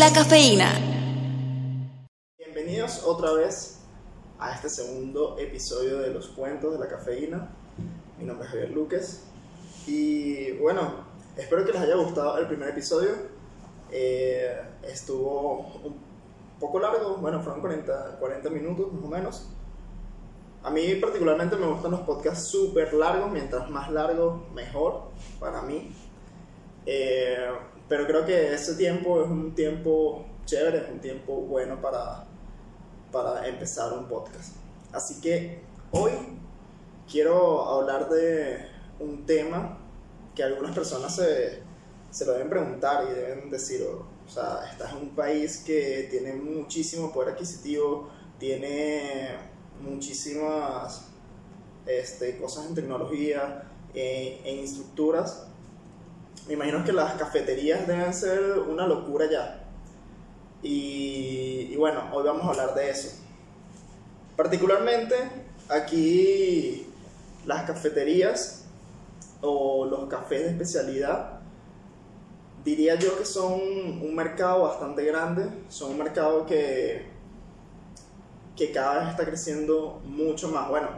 la cafeína. Bienvenidos otra vez a este segundo episodio de los cuentos de la cafeína. Mi nombre es Javier Luques y bueno, espero que les haya gustado el primer episodio. Eh, estuvo un poco largo, bueno, fueron 40, 40 minutos más o menos. A mí particularmente me gustan los podcasts súper largos, mientras más largo mejor para mí. Eh, pero creo que ese tiempo es un tiempo chévere, es un tiempo bueno para, para empezar un podcast. Así que hoy quiero hablar de un tema que algunas personas se, se lo deben preguntar y deben decir, o sea, estás en un país que tiene muchísimo poder adquisitivo, tiene muchísimas este, cosas en tecnología, e en estructuras me imagino que las cafeterías deben ser una locura ya. Y, bueno, hoy vamos a hablar de eso. Particularmente aquí las cafeterías o los cafés de especialidad, diría yo que son un mercado bastante grande, son un mercado que, que cada vez está creciendo mucho más. Bueno,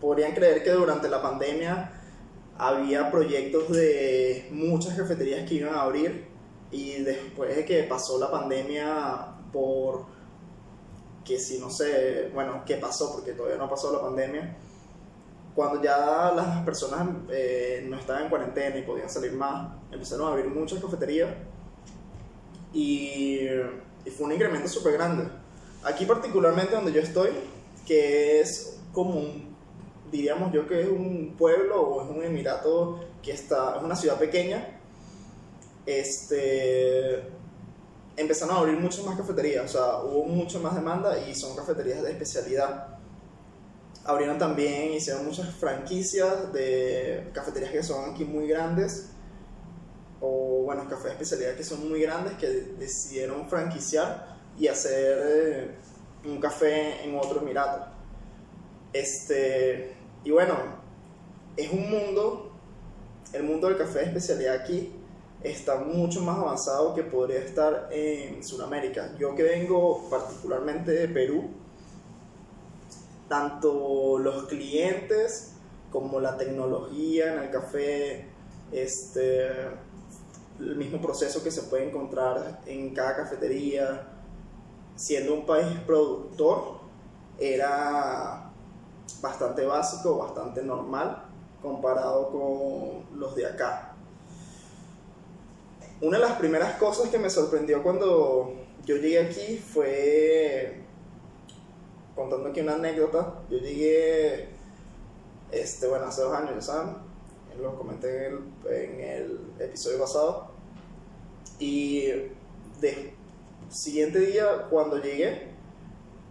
podrían creer que durante la pandemia había proyectos de muchas cafeterías que iban a abrir y después de que pasó la pandemia por que si no sé, bueno, qué pasó porque todavía no pasó la pandemia, cuando ya las personas eh, no estaban en cuarentena y podían salir más, empezaron a abrir muchas cafeterías y, y fue un incremento súper grande. Aquí particularmente donde yo estoy, que es como un diríamos yo que es un pueblo o es un emirato que está, es una ciudad pequeña, este, empezaron a abrir muchas más cafeterías, o sea, hubo mucha más demanda y son cafeterías de especialidad. Abrieron también, hicieron muchas franquicias de cafeterías que son aquí muy grandes, o bueno, cafés de especialidad que son muy grandes, que decidieron franquiciar y hacer eh, un café en otro emirato. Este, y bueno, es un mundo, el mundo del café de especialidad aquí está mucho más avanzado que podría estar en Sudamérica. Yo que vengo particularmente de Perú, tanto los clientes como la tecnología en el café, este, el mismo proceso que se puede encontrar en cada cafetería, siendo un país productor, era bastante básico, bastante normal comparado con los de acá. Una de las primeras cosas que me sorprendió cuando yo llegué aquí fue, contando aquí una anécdota, yo llegué, este, bueno, hace dos años, ya saben, lo comenté en el, en el episodio pasado, y de siguiente día, cuando llegué,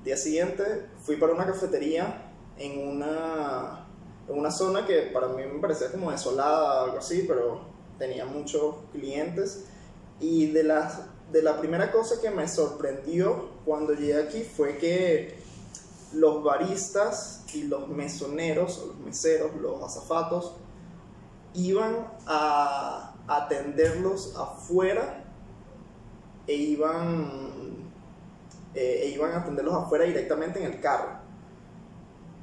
día siguiente, fui para una cafetería en una, en una zona que para mí me parecía como desolada, algo así, pero tenía muchos clientes. Y de, las, de la primera cosa que me sorprendió cuando llegué aquí fue que los baristas y los mesoneros, los meseros, los azafatos, iban a atenderlos afuera e iban, eh, e iban a atenderlos afuera directamente en el carro.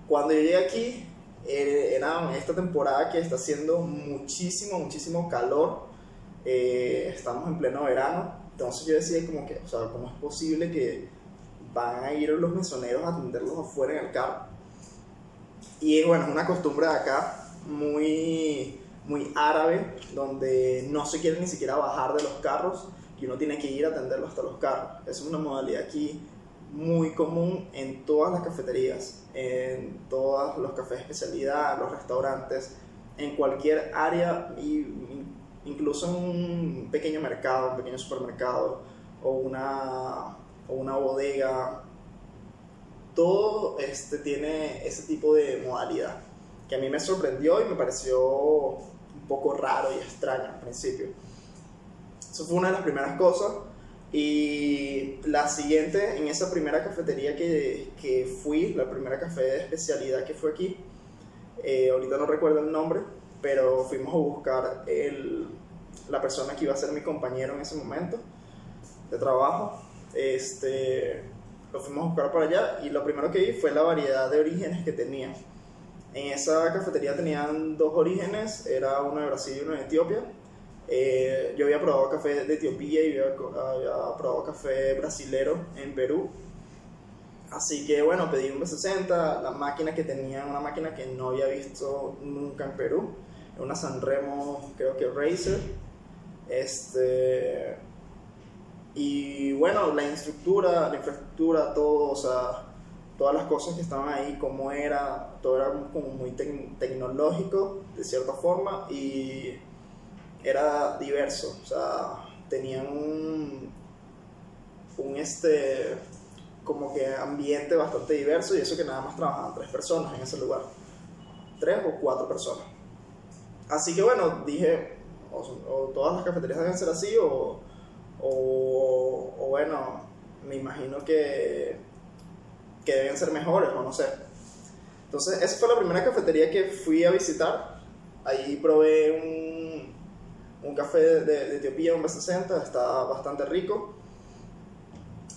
Cuando yo llegué aquí, eh, era esta temporada que está haciendo muchísimo, muchísimo calor. Eh, estamos en pleno verano. Entonces yo decía como que, o sea, ¿cómo es posible que van a ir los mesoneros a atenderlos afuera en el carro? Y bueno, es una costumbre de acá muy, muy árabe, donde no se quiere ni siquiera bajar de los carros y uno tiene que ir a atenderlos hasta los carros. Es una modalidad aquí muy común en todas las cafeterías, en todos los cafés de especialidad, los restaurantes, en cualquier área, incluso en un pequeño mercado, un pequeño supermercado o una, o una bodega. Todo este tiene ese tipo de modalidad que a mí me sorprendió y me pareció un poco raro y extraño al principio. Eso fue una de las primeras cosas. Y la siguiente, en esa primera cafetería que, que fui, la primera café de especialidad que fue aquí, eh, ahorita no recuerdo el nombre, pero fuimos a buscar el, la persona que iba a ser mi compañero en ese momento. de trabajo. Este, lo fuimos a buscar para allá y lo primero que vi fue la variedad de orígenes que tenía. En esa cafetería tenían dos orígenes, era uno de Brasil y uno de Etiopía. Eh, yo había probado café de Etiopía y había, había, probado café brasilero en Perú. Así que bueno, pedí un B60, la máquina que tenía, una máquina que no había visto nunca en Perú, una Sanremo, creo que Racer. Este, y bueno, la infraestructura, la infraestructura, todo, o sea, todas las cosas que estaban ahí, cómo era, todo era como muy tecnológico, de cierta forma, y era diverso, o sea, tenían un, un este, como que ambiente bastante diverso, y eso que nada más trabajaban tres personas en ese lugar, tres o cuatro personas. Así que bueno, dije, o, todas las cafeterías deben ser así, o o, bueno, me imagino que, que deben ser mejores o no sé. Entonces, esa fue la primera cafetería que fui a visitar. Ahí probé un, un café de, Etiopía, un B60, está bastante rico.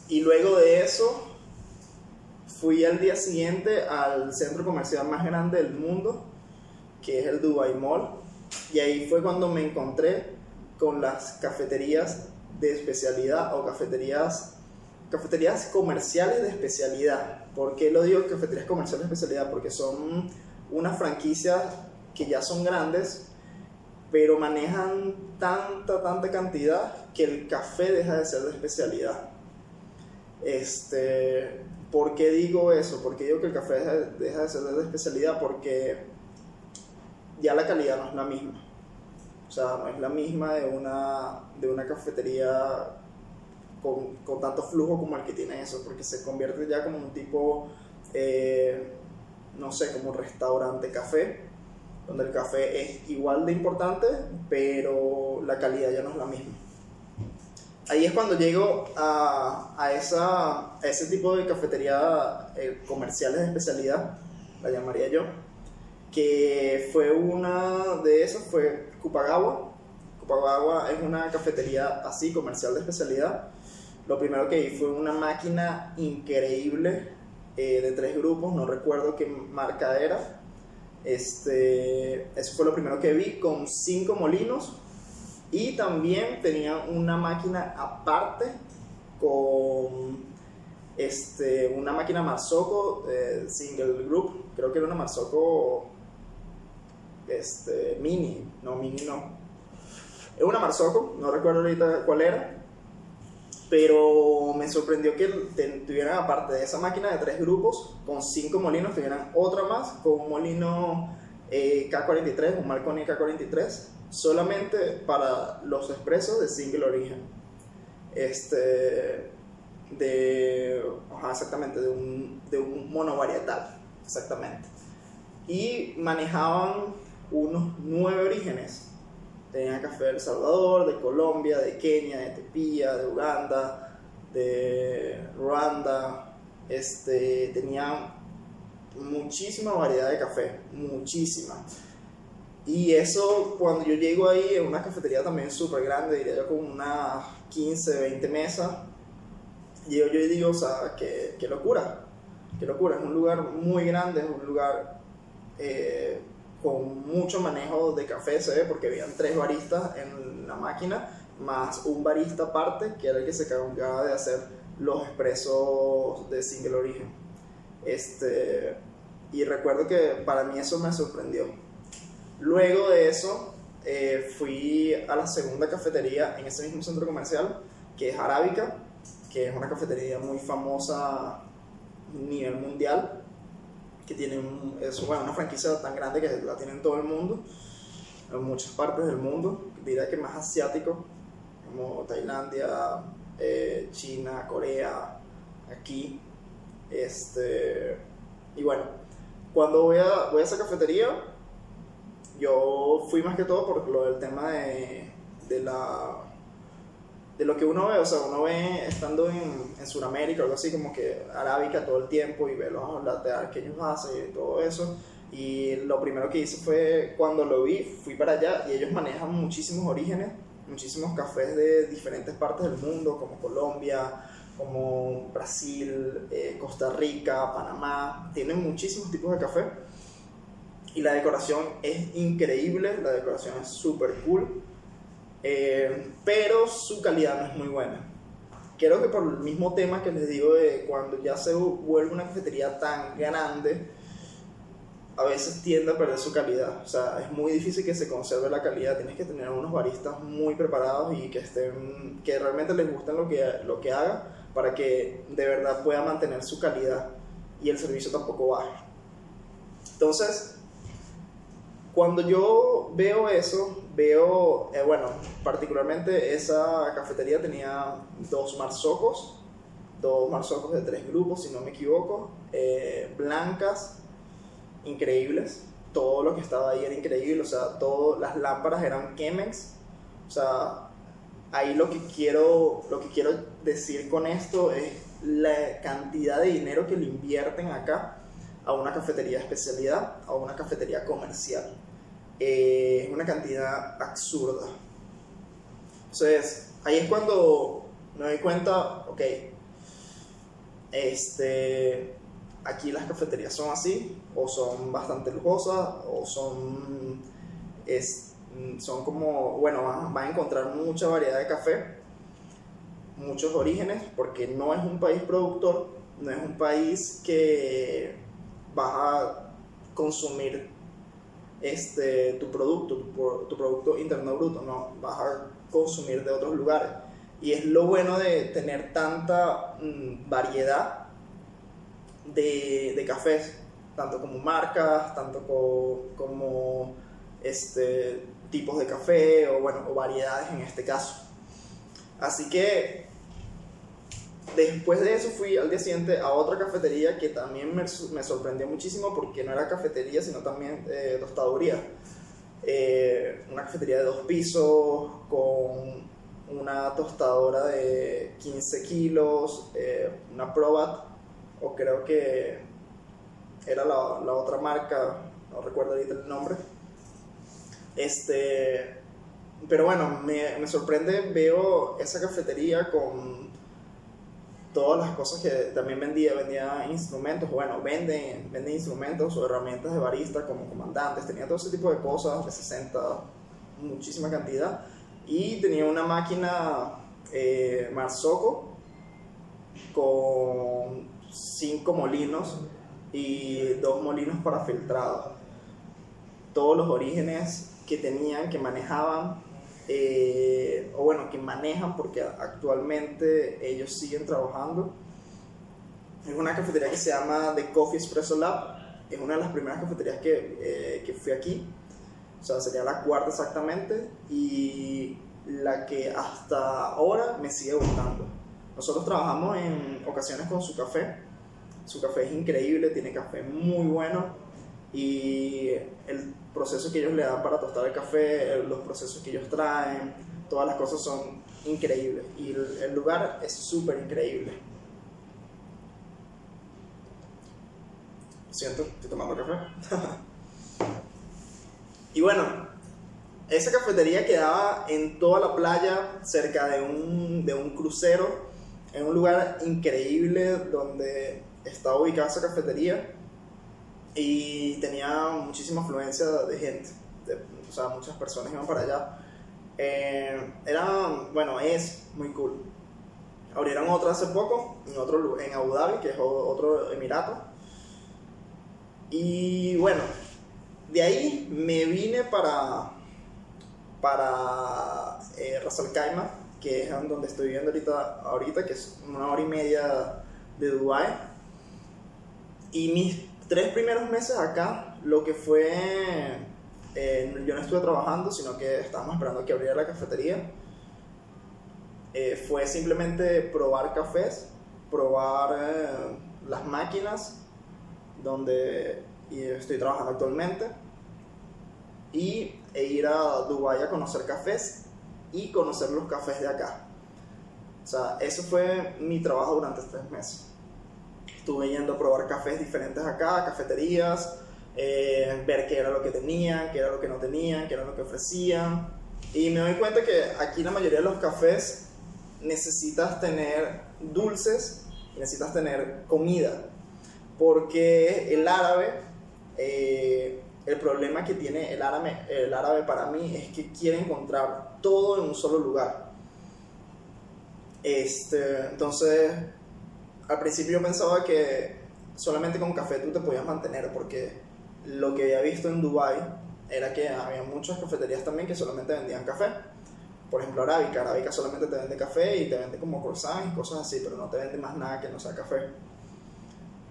Y luego de eso, fui al día siguiente al centro comercial más grande del mundo, que es el Dubai Mall. Y ahí fue cuando me encontré con las cafeterías de especialidad o cafeterías, cafeterías comerciales de especialidad. ¿Por qué lo digo cafeterías comerciales de especialidad? Porque son unas franquicias que ya son grandes, pero manejan tanta, tanta cantidad que el café deja de ser de especialidad. Este, ¿Por qué digo eso? Porque digo que el café deja de ser de especialidad porque ya la calidad no es la misma. O sea, no es la misma de una, de una cafetería con, con tanto flujo como el que tiene eso, porque se convierte ya como un tipo, eh, no sé, como restaurante café, donde el café es igual de importante, pero la calidad ya no es la misma. Ahí es cuando llego a, a, esa, a ese tipo de cafetería eh, comerciales de especialidad, la llamaría yo, que fue una de esas, fue Cupagawa. Cupagawa es una cafetería así, comercial de especialidad. Lo primero que vi fue una máquina increíble eh, de tres grupos, no recuerdo qué marca era. Este, eso fue lo primero que vi, con cinco molinos. Y también tenía una máquina aparte con este, una máquina Marzocco eh, single group, creo que era una Marzocco este, mini, no, mini no. Es una Marzocco, no recuerdo ahorita cuál era, pero me sorprendió que tuvieran, aparte de esa máquina de tres grupos, con cinco molinos, tuvieran otra más, con un molino eh, K43, un Marconi K43, solamente para los expresos de single origen. Este, de, exactamente, de un, de un monovarietal, exactamente. Y manejaban unos nueve orígenes. Tenía café de El Salvador, de Colombia, de Kenia, de Etiopía, de Uganda, de Ruanda. Este, tenía muchísima variedad de café, muchísima. Y eso, cuando yo llego ahí, en una cafetería también súper grande, diría yo con unas 15, 20 mesas, llego yo digo, o sea, qué, qué locura, qué locura, es un lugar muy grande, es un lugar eh, con mucho manejo de café, se ve, porque habían tres baristas en la máquina, más un barista aparte, que era el que se encargaba de hacer los expresos de single origen. Este, y recuerdo que para mí eso me sorprendió. Luego de eso, eh, fui a la segunda cafetería en ese mismo centro comercial, que es Arábica, que es una cafetería muy famosa a nivel mundial que tienen es, bueno, una franquicia tan grande que la tienen todo el mundo, en muchas partes del mundo, diría que más asiático, como Tailandia, eh, China, Corea, aquí. Este, y bueno, cuando voy a, voy a esa cafetería, yo fui más que todo por lo del tema de, de la de lo que uno ve, o sea, uno ve estando en, en Sudamérica algo así, como que arábica todo el tiempo y ve los lateral que ellos hacen y todo eso. Y lo primero que hice fue, cuando lo vi, fui para allá y ellos manejan muchísimos orígenes muchísimos cafés de diferentes partes del mundo, como Colombia, como Brasil, eh, Costa Rica, Panamá. Tienen muchísimos tipos de café. Y la decoración es increíble, la decoración es súper cool. Eh, pero su calidad no es muy buena. Creo que por el mismo tema que les digo de cuando ya se vuelve una cafetería tan grande, a veces tiende a perder su calidad. O sea, es muy difícil que se conserve la calidad. Tienes que tener unos baristas muy preparados y que estén, que realmente les guste lo que, lo que haga para que de verdad pueda mantener su calidad y el servicio tampoco baje. Entonces, cuando yo veo eso, veo, eh, bueno, particularmente esa cafetería tenía dos marzocos, dos marzocos de tres grupos, si no me equivoco, eh, blancas, increíbles. Todo lo que estaba ahí era increíble, o sea, todas las lámparas eran Chemex. O sea, ahí lo que quiero, lo que quiero decir con esto es la cantidad de dinero que le invierten acá a una cafetería de especialidad, a una cafetería comercial. Eh, es una cantidad absurda. Entonces, ahí es cuando me doy cuenta, ok, este, aquí las cafeterías son así, o son bastante lujosas, o son, es, son como, bueno, va a encontrar mucha variedad de café, muchos orígenes, porque no es un país productor, no es un país que vas a consumir este, tu producto, tu, producto interno bruto, no, vas a consumir de otros lugares. Y es lo bueno de tener tanta mm, variedad de, de cafés, tanto como marcas, tanto como, este, tipos de café o, bueno, o variedades en este caso. Así que después de eso fui al día siguiente a otra cafetería que también me, me sorprendió muchísimo porque no era cafetería sino también eh, tostaduría. Eh, una cafetería de dos pisos con una tostadora de 15 kilos, eh, una Probat o creo que era la, la, otra marca, no recuerdo ahorita el nombre. Este, pero bueno, me, me sorprende, veo esa cafetería con todas las cosas que también vendía, vendía instrumentos, bueno, venden, venden instrumentos o herramientas de barista como comandantes, tenía todo ese tipo de cosas, de 60, muchísima cantidad, y tenía una máquina eh, Marzocco con cinco molinos y dos molinos para filtrado. Todos los orígenes que tenían, que manejaban, eh, o bueno, que manejan porque actualmente ellos siguen trabajando. Es una cafetería que se llama The Coffee Espresso Lab. Es una de las primeras cafeterías que, eh, que fui aquí. O sea, sería la cuarta exactamente. Y la que hasta ahora me sigue gustando. Nosotros trabajamos en ocasiones con su café su café es increíble, tiene café muy bueno y el proceso que ellos le dan para tostar el café, los procesos que ellos traen, todas las cosas son increíbles y el, lugar es súper increíble. Siento, estoy tomando café. y bueno, esa cafetería quedaba en toda la playa, cerca de un, de un crucero, en un lugar increíble donde estaba ubicada esa cafetería y tenía muchísima afluencia de gente, o sea, muchas personas iban para allá. Eh, era, bueno, es muy cool. Abrieron otra hace poco, en, otro, en Abu Dhabi, que es otro emirato. Y bueno, de ahí me vine para, para eh, Ras Al Khaimah, que es donde estoy viviendo ahorita, ahorita, que es una hora y media de Dubai y mis tres primeros meses acá, lo que fue, eh, yo no estuve trabajando, sino que estábamos esperando que abriera la cafetería, eh, fue simplemente probar cafés, probar eh, las máquinas donde estoy trabajando actualmente y e ir a Dubái a conocer cafés y conocer los cafés de acá. O sea, eso fue mi trabajo durante tres meses estuve yendo a probar cafés diferentes acá, cafeterías, eh, ver qué era lo que tenían, qué era lo que no tenían, qué era lo que ofrecían. Y me doy cuenta que aquí la mayoría de los cafés necesitas tener dulces necesitas tener comida. Porque el árabe, eh, el problema que tiene el árabe, el árabe para mí es que quiere encontrar todo en un solo lugar. Este, entonces, al principio yo pensaba que solamente con café tú te podías mantener, porque lo que había visto en Dubai era que había muchas cafeterías también que solamente vendían café. Por ejemplo, Arábica. Arábica solamente te vende café y te vende como croissants y cosas así, pero no te vende más nada que no sea café.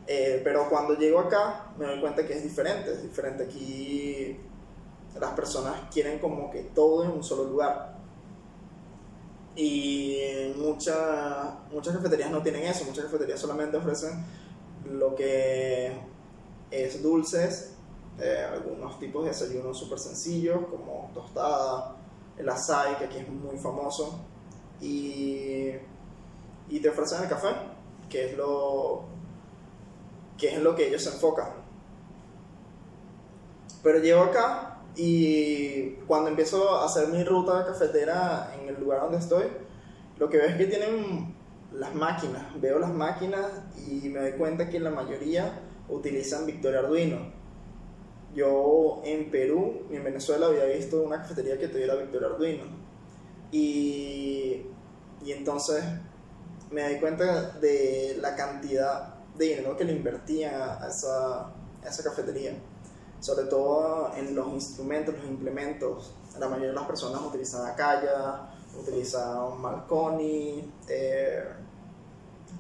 Eh, pero cuando llego acá me doy cuenta que es diferente. Es diferente aquí. Las personas quieren como que todo en un solo lugar. Y muchas muchas cafeterías no tienen eso. Muchas cafeterías solamente ofrecen lo que es dulces eh, algunos tipos de desayunos súper sencillos, como tostada, el açaí, que aquí es muy famoso, y, y te ofrecen el café, que es lo que es lo que ellos se enfocan. Pero llego acá y cuando empiezo a hacer mi ruta cafetera en el lugar donde estoy, lo que veo es que tienen las máquinas. Veo las máquinas y me doy cuenta que la mayoría utilizan Victoria Arduino yo en Perú y en Venezuela había visto una cafetería que tuviera Victoria Arduino. Y, y entonces me di cuenta de la cantidad de dinero que le invertían a esa, a esa cafetería. Sobre todo en los instrumentos, los implementos. La mayoría de las personas utilizan Akaya, utilizan Marconi, eh,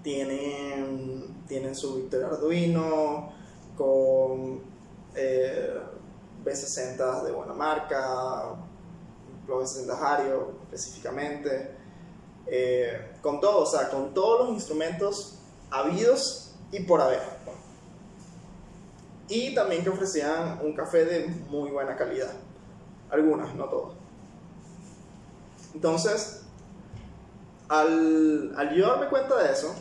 tienen, tienen su Victoria Arduino con eh, B60 de buena marca, los B60 Hario específicamente, eh, con todo, o sea, con todos los instrumentos habidos y por haber. Y también que ofrecían un café de muy buena calidad. Algunas, no todas. Entonces, al, al yo darme cuenta de eso,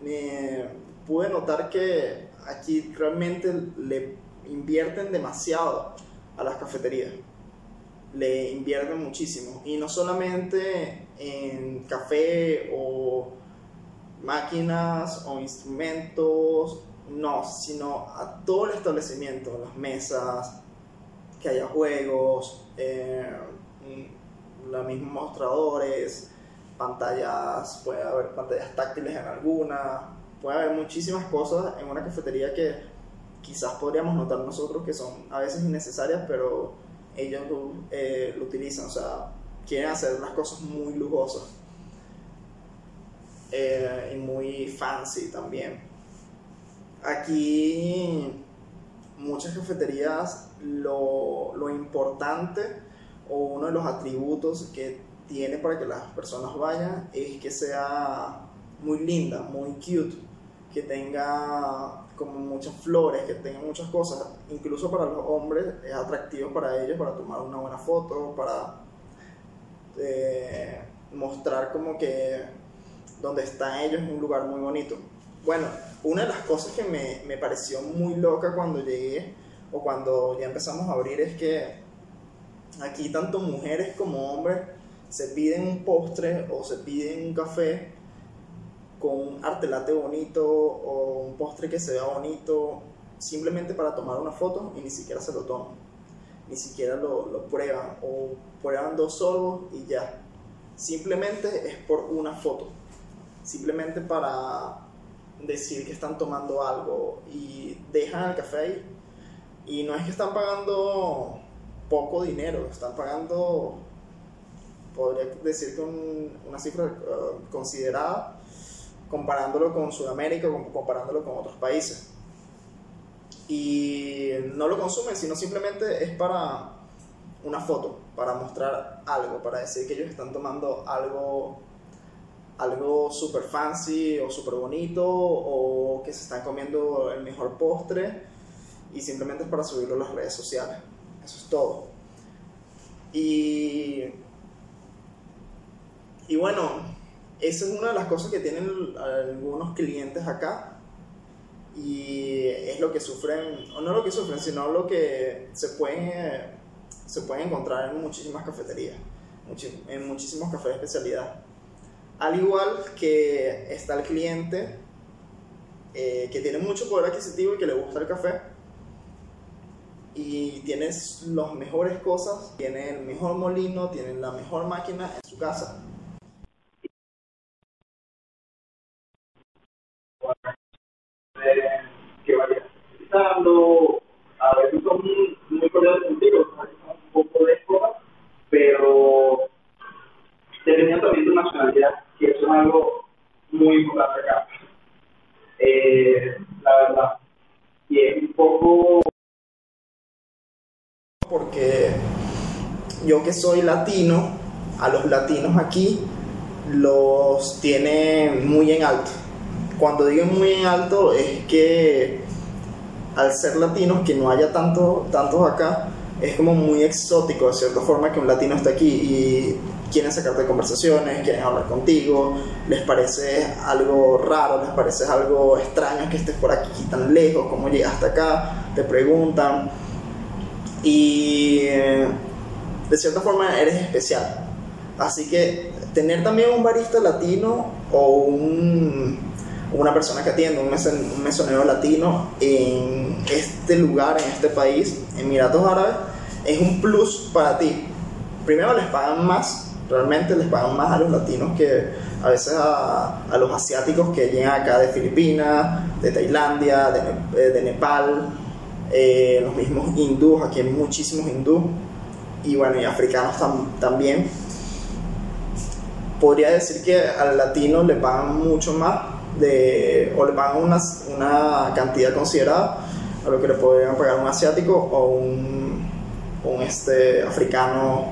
me pude notar que aquí realmente le invierten demasiado a las cafeterías. Le invierten muchísimo. Y no solamente en café o máquinas o instrumentos, no, sino a todo el establecimiento, las mesas, que haya juegos, eh, los mismos mostradores, pantallas, puede haber pantallas táctiles en alguna, puede haber muchísimas cosas en una cafetería que quizás podríamos notar nosotros que son a veces innecesarias, pero ellos lo, eh, utilizan, o sea, quieren hacer las cosas muy lujosas eh, y muy fancy también. Aquí muchas cafeterías lo, lo importante o uno de los atributos que tiene para que las personas vayan es que sea muy linda, muy cute que tenga como muchas flores, que tenga muchas cosas, incluso para los hombres es atractivo para ellos para tomar una buena foto, para eh, mostrar como que donde están ellos es un lugar muy bonito. Bueno, una de las cosas que me, me pareció muy loca cuando llegué o cuando ya empezamos a abrir es que aquí tanto mujeres como hombres se piden un postre o se piden un café con un artelate bonito o un postre que se vea bonito, simplemente para tomar una foto y ni siquiera se lo toman, ni siquiera lo, lo prueban o prueban dos sorbos y ya. Simplemente es por una foto, simplemente para decir que están tomando algo y dejan el café ahí. Y no es que están pagando poco dinero, están pagando, podría decir que una cifra uh, considerada comparándolo con Sudamérica, comparándolo con otros países. Y no lo consumen, sino simplemente es para una foto, para mostrar algo, para decir que ellos están tomando algo algo súper fancy o súper bonito o que se están comiendo el mejor postre y simplemente es para subirlo a las redes sociales. Eso es todo. Y, y bueno, esa es una de las cosas que tienen algunos clientes acá y es lo que sufren, o no lo que sufren, sino lo que se pueden, se pueden encontrar en muchísimas cafeterías, en muchísimos cafés de especialidad. Al igual que está el cliente eh, que tiene mucho poder adquisitivo y que le gusta el café y tienes las mejores cosas, tiene el mejor molino, tiene la mejor máquina en su casa. que utilizando, a veces son muy cordiales contigo, un poco de cosas, pero dependiendo también de nacionalidad, que eso es algo muy importante acá. Eh, la verdad. Y es un poco porque yo que soy latino, a los latinos aquí los tienen muy en alto. Cuando digo muy en alto es que al ser latinos, que no haya tanto, tantos acá, es como muy exótico de cierta forma que un latino esté aquí y quieren sacarte conversaciones, quieren hablar contigo, les parece algo raro, les parece algo extraño que estés por aquí tan lejos, cómo llegaste acá, te preguntan y de cierta forma eres especial. Así que tener también un barista latino o un, una persona que atiende, un, mesonero latino en este lugar, en este país, Emiratos Árabes, es un plus para ti. Primero les pagan más, realmente les pagan más a los latinos que a veces a, a los asiáticos que llegan acá de Filipinas, de Tailandia, de, de Nepal, eh, los mismos hindúes, aquí hay muchísimos hindúes, y bueno, y africanos también. Podría decir que al latino le pagan mucho más, de, o le pagan una, una cantidad considerada a lo que le podrían pagar un asiático o un, un este, africano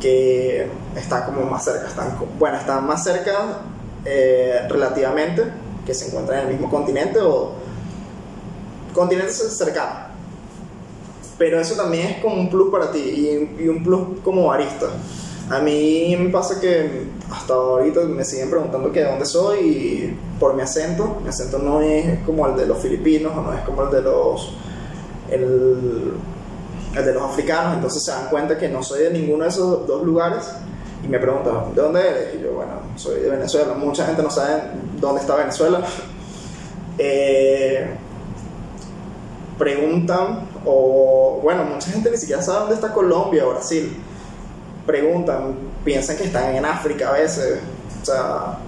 que está como más cerca, están, bueno, están más cerca eh, relativamente, que se encuentran en el mismo continente o continentes cercanos. Pero eso también es como un plus para ti y, un plus como barista. A mí me pasa que hasta ahorita me siguen preguntando que de dónde soy y por mi acento. Mi acento no es como el de los filipinos o no es como el de los el, el de los africanos. Entonces se dan cuenta que no soy de ninguno de esos dos lugares y me preguntan ¿de dónde eres? Y yo bueno soy de Venezuela. Mucha gente no sabe dónde está Venezuela. Eh, preguntan, o bueno, mucha gente ni siquiera sabe dónde está Colombia o Brasil. Preguntan, piensan que están en África a veces. O sea,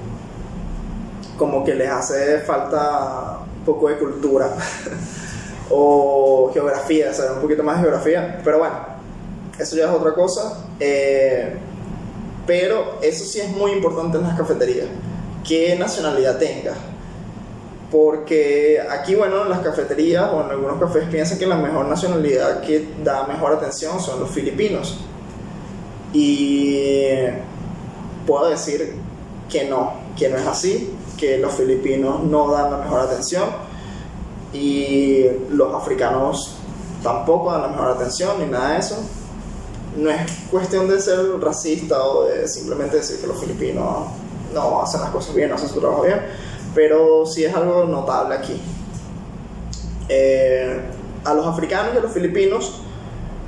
como que les hace falta un poco de cultura o geografía, saber un poquito más de geografía. Pero bueno, eso ya es otra cosa. Eh, pero eso sí es muy importante en las cafeterías. ¿Qué nacionalidad tengas? porque aquí, bueno, en las cafeterías o en algunos cafés piensan que la mejor nacionalidad que da mejor atención son los filipinos. Y puedo decir que no, que no es así, que los filipinos no dan la mejor atención y los africanos tampoco dan la mejor atención ni nada de eso. No es cuestión de ser racista o de simplemente decir que los filipinos no hacen las cosas bien, no hacen su trabajo bien pero sí es algo notable aquí. Eh, a los africanos y a los filipinos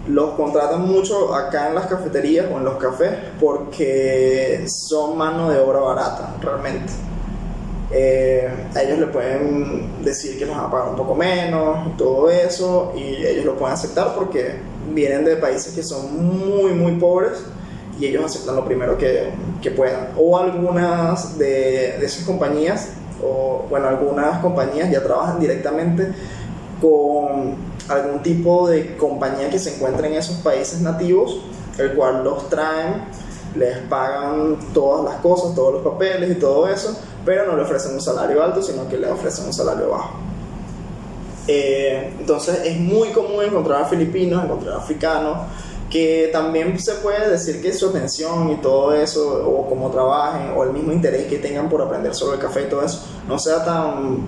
los contratan mucho acá en las cafeterías o en los cafés porque son mano de obra barata, realmente. Eh, a ellos le pueden decir que les van a pagar un poco menos y todo eso, y ellos lo pueden aceptar porque vienen de países que son muy, muy pobres y ellos aceptan lo primero que, que puedan. O algunas de, de esas compañías o bueno, algunas compañías ya trabajan directamente con algún tipo de compañía que se encuentra en esos países nativos, el cual los traen, les pagan todas las cosas, todos los papeles y todo eso, pero no le ofrecen un salario alto, sino que le ofrecen un salario bajo. Eh, entonces es muy común encontrar a filipinos, encontrar a africanos, que también se puede decir que su atención y todo eso, o cómo trabajen, o el mismo interés que tengan por aprender sobre el café y todo eso, no sea tan,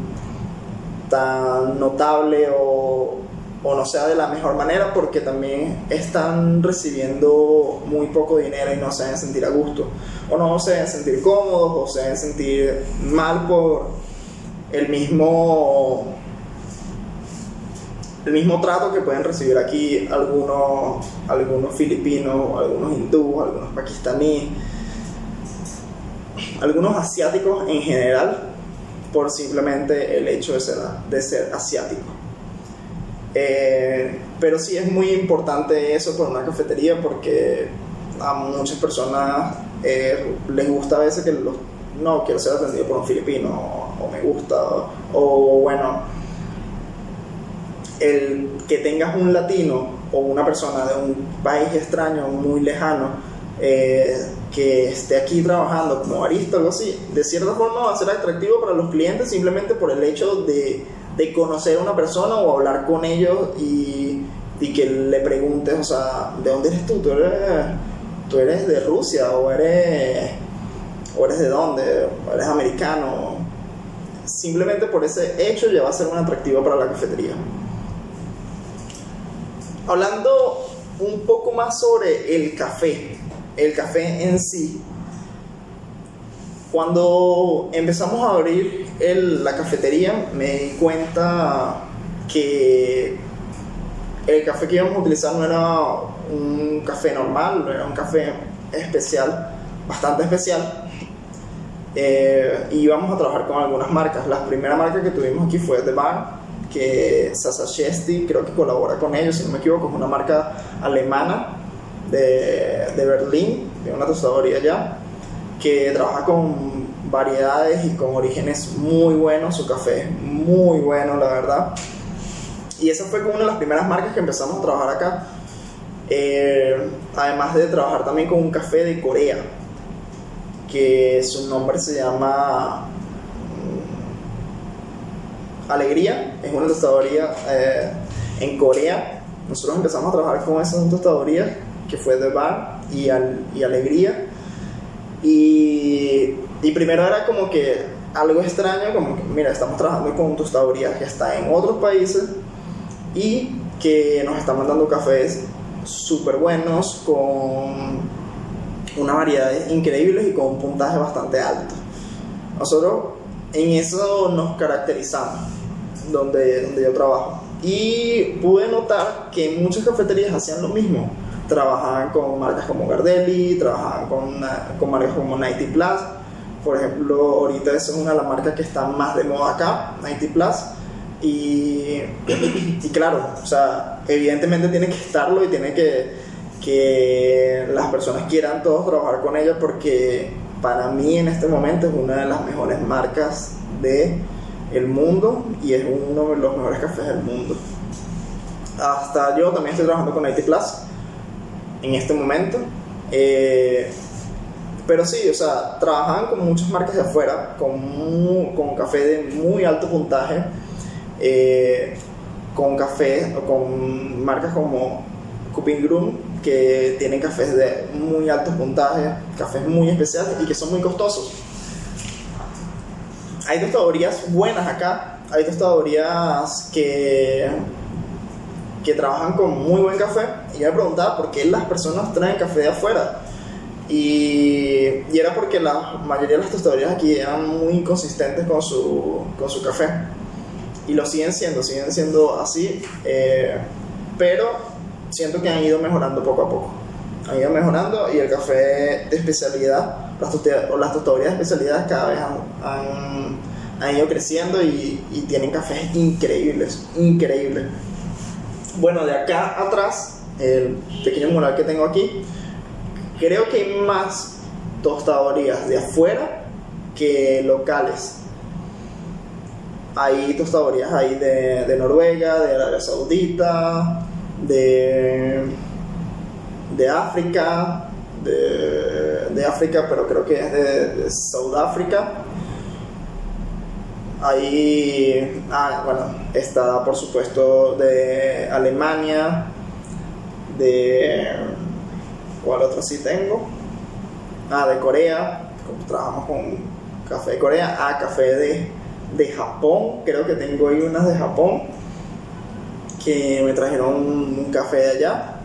tan notable o, o no sea de la mejor manera, porque también están recibiendo muy poco dinero y no se deben sentir a gusto, o no se deben sentir cómodos, o se deben sentir mal por el mismo el mismo trato que pueden recibir aquí algunos, algunos filipinos, algunos hindúes, algunos pakistaníes, algunos asiáticos en general, por simplemente el hecho de ser, de ser asiático. Eh, pero sí es muy importante eso para una cafetería porque a muchas personas eh, les gusta a veces que los, no quiero ser atendido por un filipino o, me gusta o bueno el que tengas un latino o una persona de un país extraño, muy lejano, eh, que esté aquí trabajando como barista o algo así, de cierta forma va a ser atractivo para los clientes simplemente por el hecho de, de conocer a una persona o hablar con ellos y, y, que le preguntes, o sea, ¿de dónde eres tú? ¿Tú eres, tú eres de Rusia o eres, o eres de dónde? ¿O eres americano? Simplemente por ese hecho ya va a ser un atractivo para la cafetería hablando un poco más sobre el café, el café en sí. Cuando empezamos a abrir la cafetería me di cuenta que el café que íbamos a utilizar no era un café normal, era un café especial, bastante especial. Eh, y íbamos a trabajar con algunas marcas. La primera marca que tuvimos aquí fue The Bar, que Sasa Shesti creo que colabora con ellos, si no me equivoco, es una marca alemana de, de Berlín, de una tostadoría allá, que trabaja con variedades y con orígenes muy buenos, su café es muy bueno, la verdad. Y esa fue como una de las primeras marcas que empezamos a trabajar acá. Eh, además de trabajar también con un café de Corea, que su nombre se llama Alegría es una tostadoría eh, en Corea. Nosotros empezamos a trabajar con esa tostadoría que fue de Bar y, y Alegría. Y, y, primero era como que algo extraño, como que, mira, estamos trabajando con tostadoría que está en otros países y que nos está mandando cafés súper buenos con una variedad increíbles y con un puntaje bastante alto. Nosotros en eso nos caracterizamos donde, donde yo trabajo. Y pude notar que muchas cafeterías hacían lo mismo. Trabajaban con marcas como Gardelli, trabajaban con, con marcas como 90 Plus. Por ejemplo, ahorita esa es una de las marcas que está más de moda acá, 90 Plus. Y, y claro, o sea, evidentemente tiene que estarlo y tiene que, que las personas quieran todos trabajar con ella porque para mí en este momento es una de las mejores marcas de el mundo y es uno de los mejores cafés del mundo. Hasta yo también estoy trabajando con IT Plus en este momento. Eh, pero sí, o sea, trabajan con muchas marcas de afuera, con, con café de muy alto puntaje, eh, con café, con marcas como Cupin Groom, que tienen cafés de muy alto puntaje, cafés muy especiales y que son muy costosos hay tostadorías buenas acá, hay tostadorías que, que trabajan con muy buen café. Y yo me preguntaba por qué las personas traen café de afuera. Y, y, era porque la mayoría de las tostadorías aquí eran muy inconsistentes con su, con su café. Y lo siguen siendo, siguen siendo así. Eh, pero siento que han ido mejorando poco a poco. Han ido mejorando y el café de especialidad las, las tostadorías de especialidad cada vez han, han, ido creciendo y, y, tienen cafés increíbles, increíbles. Bueno, de acá atrás, el pequeño mural que tengo aquí, creo que hay más tostadorías de afuera que locales. Hay tostadorías ahí de, de Noruega, de Arabia Saudita, de, de África, de, de África, pero creo que es de, de Sudáfrica. Ahí, ah, bueno, está por supuesto de Alemania, de... ¿Cuál otro sí tengo? Ah, de Corea, trabajamos con café de Corea, ah, café de, de Japón, creo que tengo ahí unas de Japón, que me trajeron un café de allá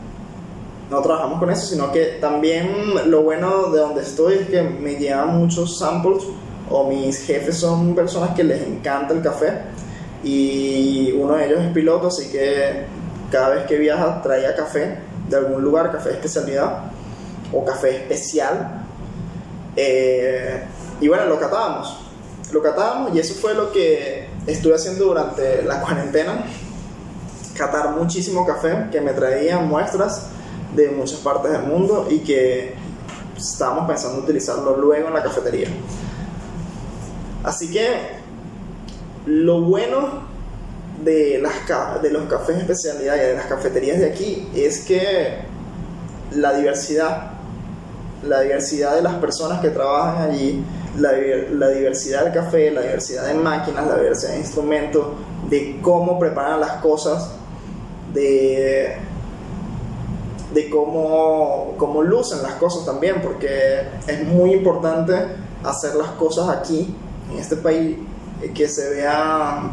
no trabajamos con eso, sino que también lo bueno de donde estoy es que me llevan muchos samples o mis jefes son personas que les encanta el café y uno de ellos es piloto, así que cada vez que viaja traía café de algún lugar, café de especialidad o café especial. Eh, y bueno, lo catábamos. Lo catábamos y eso fue lo que estuve haciendo durante la cuarentena. Catar muchísimo café que me traían muestras de muchas partes del mundo y que estábamos pensando utilizarlo luego en la cafetería. Así que lo bueno de, los cafés especialidad y de las cafeterías de aquí es que la diversidad, la diversidad de las personas que trabajan allí, la, la diversidad del café, la diversidad de máquinas, la diversidad de instrumentos, de cómo preparan las cosas, de, de cómo, cómo lucen las cosas también, porque es muy importante hacer las cosas aquí, en este país, que se vea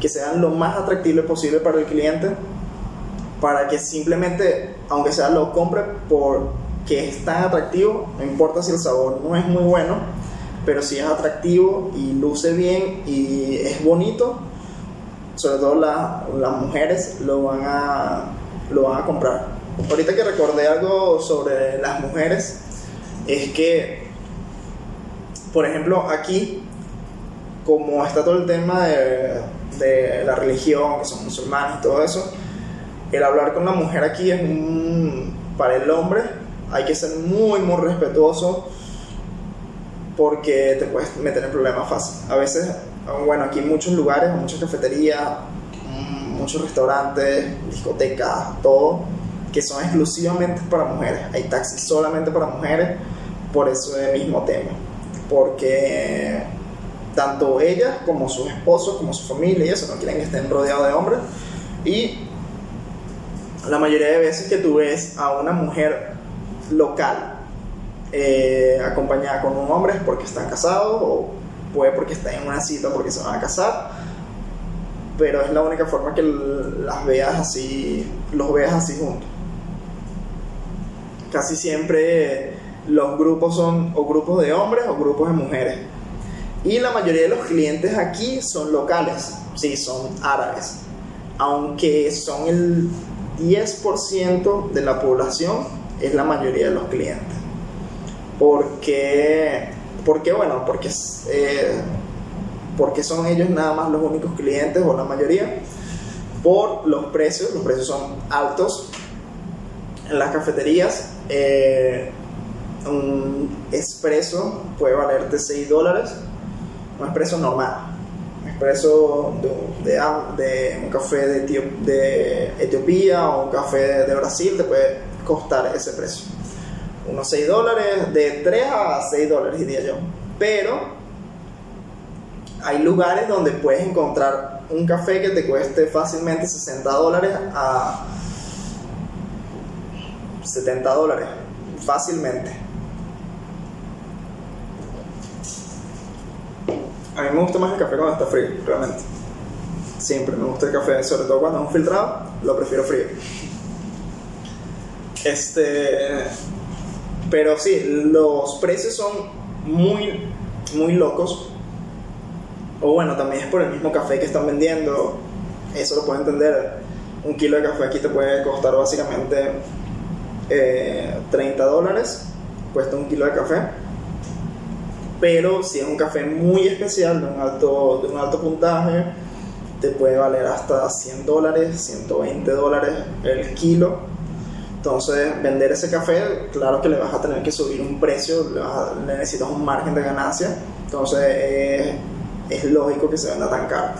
que sean lo más atractivo posible para el cliente, para que simplemente, aunque sea lo compre porque es tan atractivo, no importa si el sabor no es muy bueno, pero si es atractivo y luce bien y es bonito, sobre todo las mujeres lo van, a, lo van a comprar. Ahorita que recordé algo sobre las mujeres, es que, por ejemplo, aquí, como está todo el tema de de la religión, que son musulmanes y todo eso, el hablar con la mujer aquí es un, para el hombre hay que ser muy, muy respetuoso porque te puedes meter en problemas fácil. A veces, bueno, aquí hay muchos lugares, muchas cafeterías, mm, muchos restaurantes, discotecas, todo, que son exclusivamente para mujeres. Hay taxis solamente para mujeres por ese mismo tema. Porque tanto ellas como sus esposos, como su familia y no quieren que estén rodeados de hombres. Y la mayoría de veces que tú ves a una mujer local eh, acompañada con un hombre porque están casados o puede porque están en una cita porque se van a casar. Pero es la única forma que las veas así, los veas así juntos. Casi siempre los grupos son o grupos de hombres o grupos de mujeres y la mayoría de los clientes aquí son locales, sí, son árabes. Aunque son el 10% de la población, es la mayoría de los clientes. Porque, porque bueno, porque, eh, porque son ellos nada más los únicos clientes o la mayoría. Por los precios, los precios son altos. En las cafeterías, eh, un espresso puede valerte 6 dólares un expreso normal. Un expreso de, de, un café de, de, Etiopía o un café de Brasil te puede costar ese precio. Unos 6 dólares, de 3 a 6 dólares diría yo. Pero hay lugares donde puedes encontrar un café que te cueste fácilmente 60 dólares a 70 dólares. Fácilmente. A mí me gusta más el café cuando está frío, realmente. Siempre me gusta el café, sobre todo cuando es un filtrado, lo prefiero frío. Este. Pero sí, los precios son muy, muy locos. O bueno, también es por el mismo café que están vendiendo. Eso lo puedo entender. Un kilo de café aquí te puede costar básicamente 30 eh, dólares. Cuesta un kilo de café pero si es un café muy especial, de un alto, de un alto puntaje, te puede valer hasta 100 dólares, 120 dólares el kilo. Entonces, vender ese café, claro que le vas a tener que subir un precio, le, necesitas un margen de ganancia. Entonces, es lógico que se venda tan caro.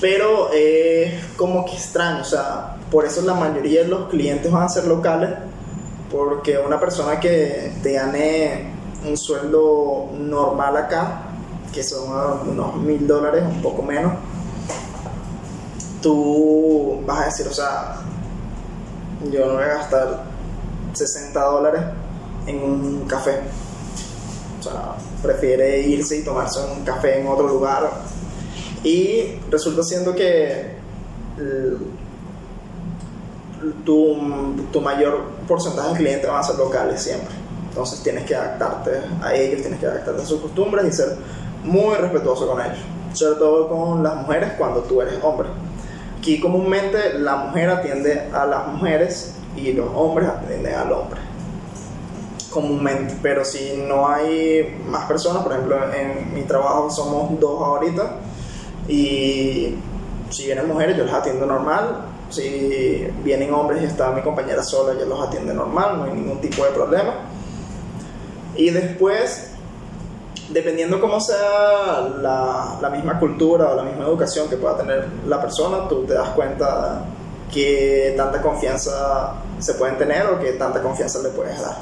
Pero es como que extraño, o sea, por eso la mayoría de los clientes van a ser locales, porque una persona que te gane un sueldo normal acá, que son unos mil dólares, un poco menos, tú vas a decir, o sea, yo no voy a gastar 60 dólares en un café. O sea, prefiere irse y tomarse un café en otro lugar. Y resulta siendo que tu, tu mayor porcentaje de clientes van a ser locales siempre. Entonces tienes que adaptarte a ellos, tienes que adaptarte a sus costumbres y ser muy respetuoso con ellos. sobre todo con las mujeres cuando tú eres hombre. Aquí comúnmente la mujer atiende a las mujeres y los hombres atienden al hombre. Comúnmente, pero si no hay más personas, por ejemplo, en mi trabajo somos dos ahorita y si vienen mujeres yo las atiendo normal, si vienen hombres y está mi compañera sola yo los atiende normal, no hay ningún tipo de problema. Y después dependiendo cómo sea la, la, misma cultura o la misma educación que pueda tener la persona, tú te das cuenta que tanta confianza se pueden tener o que tanta confianza le puedes dar.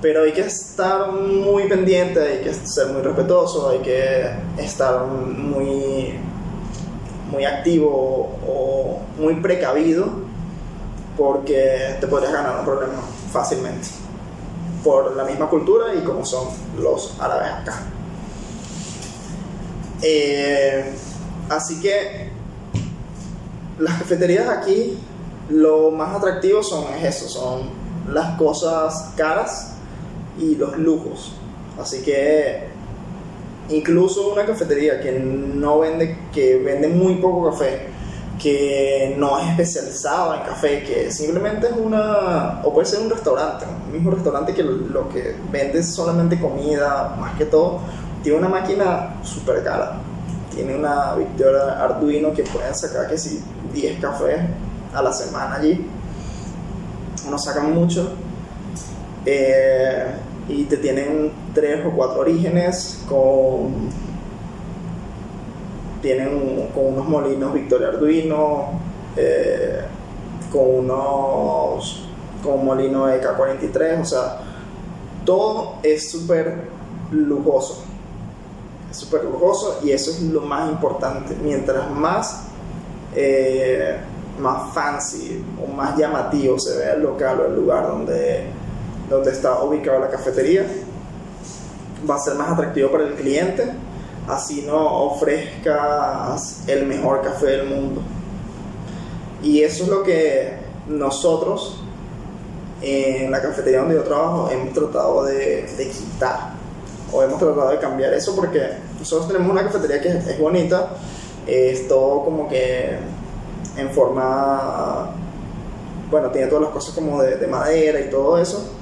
Pero hay que estar muy pendiente, hay que ser muy respetuoso, hay que estar muy, muy activo o muy precavido porque te podrías ganar un problema fácilmente por la misma cultura y como son los árabes acá. Eh, así que las cafeterías aquí lo más atractivo son eso, son las cosas caras y los lujos. Así que incluso una cafetería que no vende, que vende muy poco café, que no es especializado en café, que simplemente es una, o puede ser un restaurante, un mismo restaurante que lo que vende es solamente comida, más que todo, tiene una máquina súper cara. Tiene una Victoria Arduino que pueden sacar que si 10 cafés a la semana allí. No sacan mucho. Eh, y te tienen tres o cuatro orígenes con tienen con unos molinos Victoria Arduino, eh, con unos con molino EK43, o sea, todo es súper lujoso. Es súper lujoso y eso es lo más importante. Mientras más, eh, más fancy o más llamativo se ve el local o el lugar donde, donde está ubicada la cafetería, va a ser más atractivo para el cliente así no ofrezcas el mejor café del mundo. Y eso es lo que nosotros en la cafetería donde yo trabajo hemos tratado de, quitar o hemos tratado de cambiar eso porque nosotros tenemos una cafetería que es, bonita, es todo como que en forma, bueno, tiene todas las cosas como de, de madera y todo eso,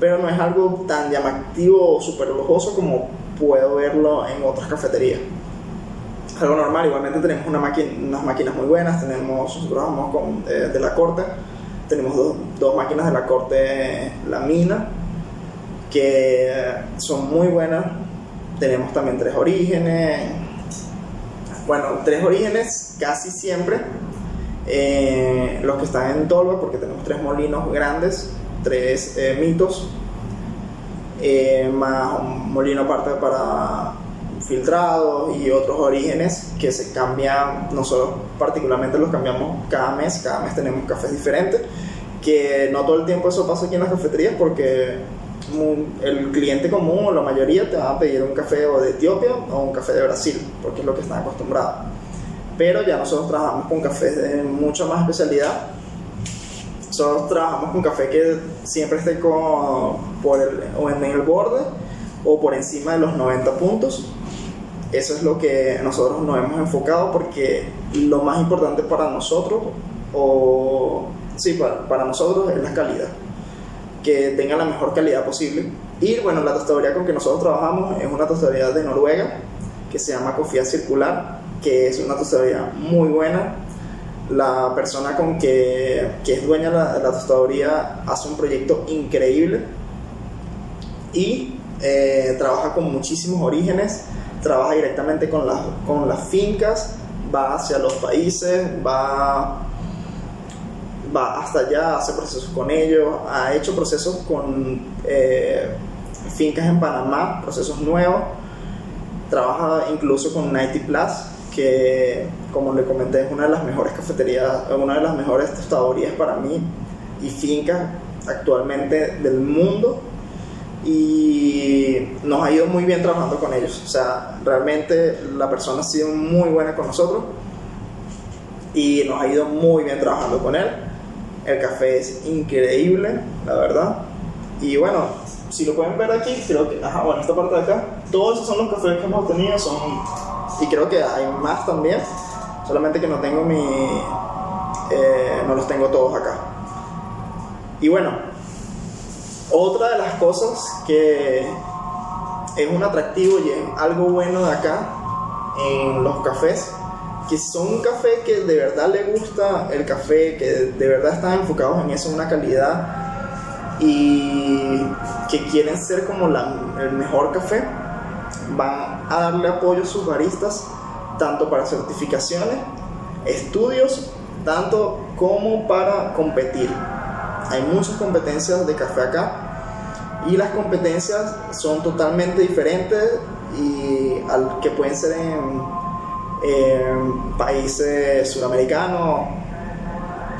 pero no es algo tan llamativo o súper lujoso como puedo verlo en otras cafeterías. Algo normal, igualmente tenemos una unas máquinas muy buenas, tenemos, nosotros trabajamos con, eh, de la corte, tenemos dos, dos, máquinas de la corte La Mina, que son muy buenas, tenemos también tres orígenes, bueno, tres orígenes casi siempre, eh, los que están en Tolva, porque tenemos tres molinos grandes, tres eh, mitos, eh, más un molino aparte para filtrados y otros orígenes que se cambian, nosotros particularmente los cambiamos cada mes, cada mes tenemos cafés diferentes, que no todo el tiempo eso pasa aquí en las cafeterías porque el cliente común o la mayoría te va a pedir un café o de Etiopía o un café de Brasil, porque es lo que están acostumbrados. Pero ya nosotros trabajamos con cafés de mucha más especialidad nosotros trabajamos con café que siempre esté con, por el, o en el borde o por encima de los 90 puntos. Eso es lo que nosotros nos hemos enfocado porque lo más importante para nosotros, o sí, para, para nosotros es la calidad. Que tenga la mejor calidad posible. Y bueno, la tostadoría con que nosotros trabajamos es una tostadoría de Noruega que se llama Cofía Circular, que es una tostadoría muy buena, la persona con que, que es dueña de la, la, tostadoría hace un proyecto increíble y eh, trabaja con muchísimos orígenes, trabaja directamente con las, con las fincas, va hacia los países, va, va hasta allá, hace procesos con ellos, ha hecho procesos con eh, fincas en Panamá, procesos nuevos, trabaja incluso con 90 Plus, que como le comenté es una de las mejores cafeterías, una de las mejores tostadorías para mí y fincas actualmente del mundo y nos ha ido muy bien trabajando con ellos. O sea, realmente la persona ha sido muy buena con nosotros y nos ha ido muy bien trabajando con él. El café es increíble, la verdad. Y bueno, si lo pueden ver aquí, creo que, ajá, bueno, esta parte de acá, todos esos son los cafés que hemos tenido, son y creo que hay más también, solamente que no tengo mi... eh, no los tengo todos acá. Y bueno, otra de las cosas que es un atractivo y es algo bueno de acá en los cafés, que son un café que de verdad le gusta el café, que de verdad están enfocados en eso, una calidad y que quieren ser como el mejor café, van a darle apoyo a sus baristas, tanto para certificaciones, estudios, tanto como para competir. Hay muchas competencias de café acá y las competencias son totalmente diferentes y al que pueden ser en, países suramericanos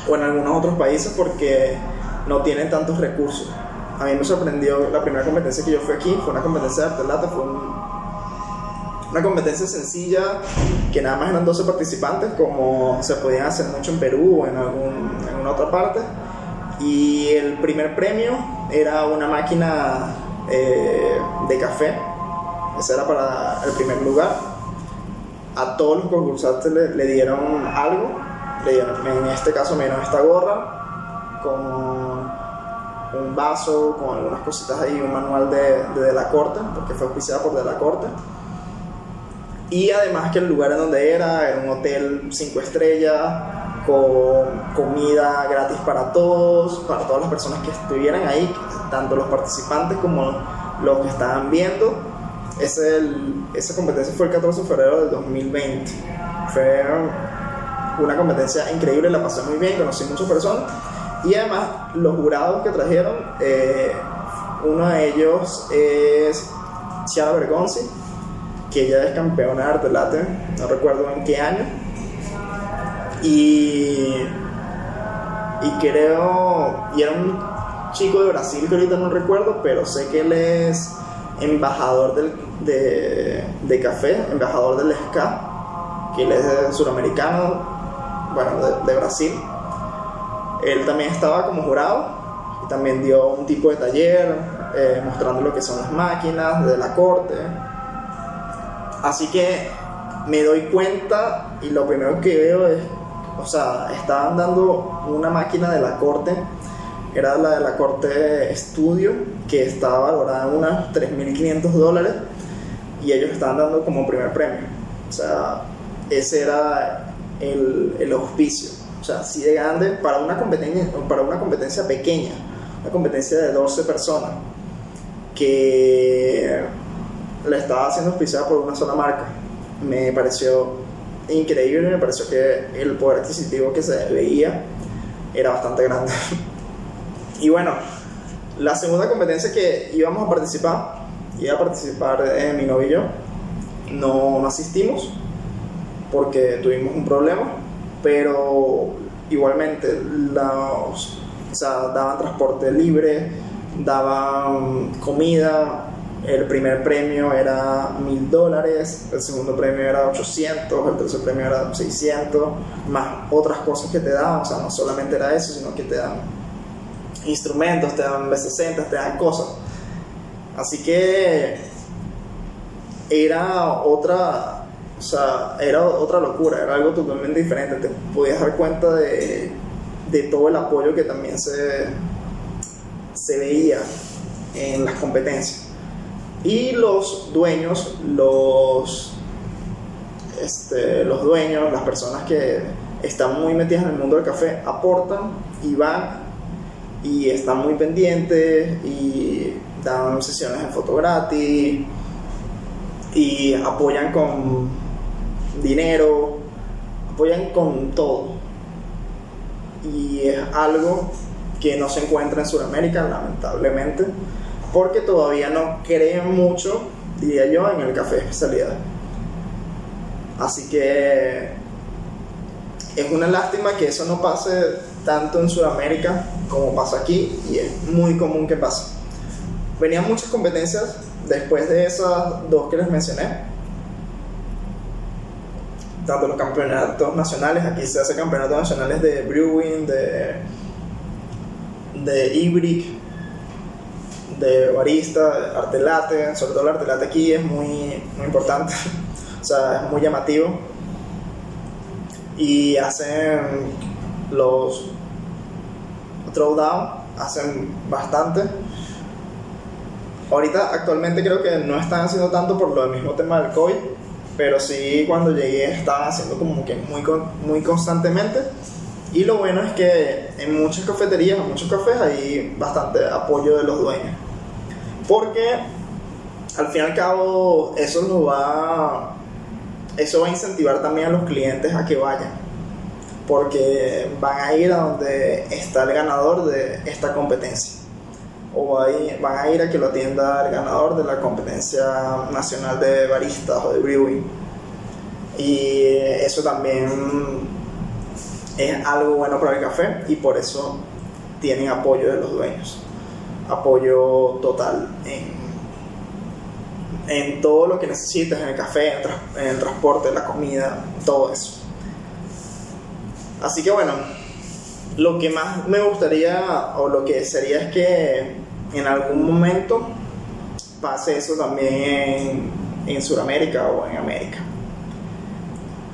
o en algunos otros países porque no tienen tantos recursos. A mí me sorprendió la primera competencia que yo fui aquí, fue una competencia de arte lata, fue una competencia sencilla que nada más eran 12 participantes como se podían hacer mucho en Perú o en, algún, en otra parte. Y el primer premio era una máquina eh, de café, ese era para el primer lugar. A todos los concursantes le, le dieron algo, le dieron- en este caso me dieron esta gorra con un vaso, con algunas cositas ahí, un manual de, de, De la Corte, porque fue auspiciada por De la Corte. Y además que el lugar en donde era era un hotel 5 estrellas, con comida gratis para todos, para todas las personas que estuvieran ahí, tanto los participantes como los que estaban viendo. Ese el- esa competencia fue el 14 de febrero del 2020. Fue una competencia increíble, la pasé muy bien, conocí muchas personas. Y además, los jurados que trajeron, eh, uno de ellos es Chiara Bergonzi, que ella es campeona de arte latte, no recuerdo en qué año. Y, y creo, y era un chico de Brasil que ahorita no recuerdo, pero sé que él es embajador del, de, de café, embajador del SCA, que él es suramericano, bueno, de, de Brasil. Él también estaba como jurado y también dio un tipo de taller eh, mostrando lo que son las máquinas de la corte. Así que me doy cuenta y lo primero que veo es, o sea, estaban dando una máquina de la corte, era la de la corte estudio, que estaba valorada en unos 3.500 dólares y ellos estaban dando como primer premio. O sea, ese era el, el auspicio. O sea, así de grande para una competencia, para una competencia pequeña, una competencia de 12 personas, que la estaba haciendo auspiciada por una sola marca. Me pareció increíble, me pareció que el poder adquisitivo que se veía era bastante grande. y bueno, la segunda competencia que íbamos a participar, iba a participar eh, mi novio y yo, no, no asistimos porque tuvimos un problema, pero igualmente los, o sea, daban transporte libre, daban comida, el primer premio era mil dólares, el segundo premio era 800, el tercer premio era 600, más otras cosas que te daban, o sea, no solamente era eso, sino que te dan instrumentos, te dan B60, te dan cosas. Así que era otra, o sea, era otra locura, era algo totalmente diferente, te podías dar cuenta de, de todo el apoyo que también se, se veía en las competencias. Y los dueños, los, este, los dueños, las personas que están muy metidas en el mundo del café, aportan y van y están muy pendientes y dan sesiones en foto gratis y apoyan con dinero, apoyan con todo. Y es algo que no se encuentra en Sudamérica, lamentablemente, porque todavía no creen mucho, diría yo, en el café de especialidad. Así que es una lástima que eso no pase tanto en Sudamérica como pasa aquí y es muy común que pase. Venían muchas competencias después de esas dos que les mencioné. Tanto los campeonatos nacionales, aquí se hace campeonatos nacionales de brewing, de, de Ibrick, de barista, arte latte, sobre todo el arte latte aquí es muy, muy importante. O sea, es muy llamativo. Y hacen los throwdown, hacen bastante. Ahorita actualmente creo que no están haciendo tanto por lo mismo tema del COVID, pero sí cuando llegué estaban haciendo como que muy, muy constantemente. Y lo bueno es que en muchas cafeterías, en muchos cafés hay bastante apoyo de los dueños. Porque al fin y al cabo eso lo va eso va a incentivar también a los clientes a que vayan. Porque van a ir a donde está el ganador de esta competencia. O van a ir a que lo atienda el ganador de la competencia nacional de baristas o de brewing. Y eso también es algo bueno para el café y por eso tienen apoyo de los dueños apoyo total en en todo lo que necesites, en el café, en el, transporte, la comida, todo eso. Así que bueno, lo que más me gustaría o lo que sería es que en algún momento pase eso también en, en Sudamérica o en América.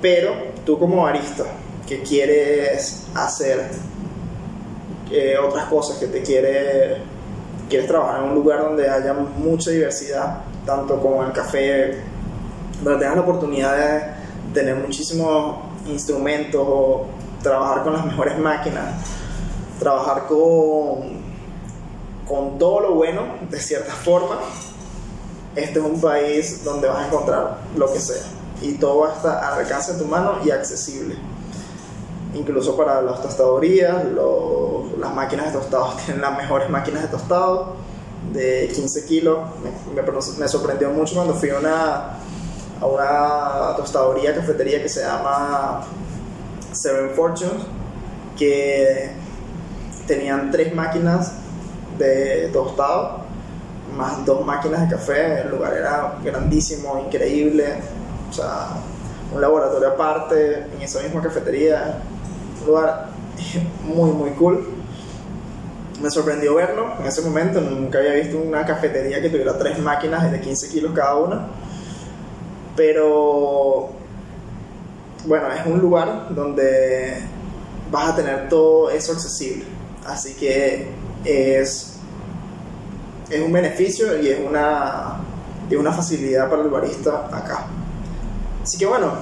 Pero tú como barista que quieres hacer eh, otras cosas, que te quieres, quieres trabajar en un lugar donde haya mucha diversidad, tanto como el café, donde tengas la oportunidad de tener muchísimos instrumentos trabajar con las mejores máquinas, trabajar con, con todo lo bueno, de cierta forma, este es un país donde vas a encontrar lo que sea. Y todo va a estar al alcance de tu mano y accesible. Incluso para las tostadorías, las máquinas de tostados tienen las mejores máquinas de tostado de 15 kilos. Me, sorprendió mucho cuando fui a una, a una tostadoría, cafetería que se llama Seven Fortunes, que tenían tres máquinas de tostado, más dos máquinas de café. El lugar era grandísimo, increíble. O sea, un laboratorio aparte, en esa misma cafetería. Lugar muy, muy cool me sorprendió verlo en ese momento. Nunca había visto una cafetería que tuviera tres máquinas de 15 kilos cada una. Pero bueno, es un lugar donde vas a tener todo eso accesible. Así que es, es un beneficio y es una, y una facilidad para el barista acá. Así que bueno,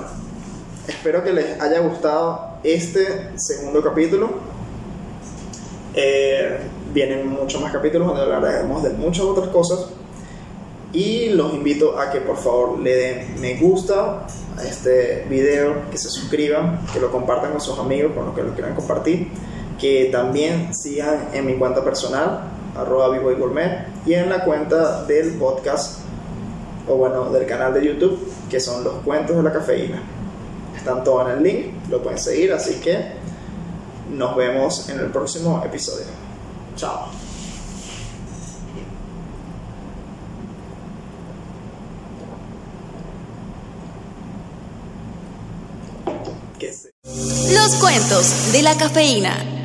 espero que les haya gustado este segundo capítulo. Eh, vienen muchos más capítulos donde hablaremos de muchas otras cosas. Y los invito a que por favor le den me gusta a este video, que se suscriban, que lo compartan con sus amigos, con los que lo quieran compartir, que también sigan en mi cuenta personal, arroba vivo y gourmet, y en la cuenta del podcast, o bueno, del canal de YouTube, que son los cuentos de la cafeína. Están todos en el link, lo pueden seguir, así que nos vemos en el próximo episodio. Chao. Los cuentos de la cafeína.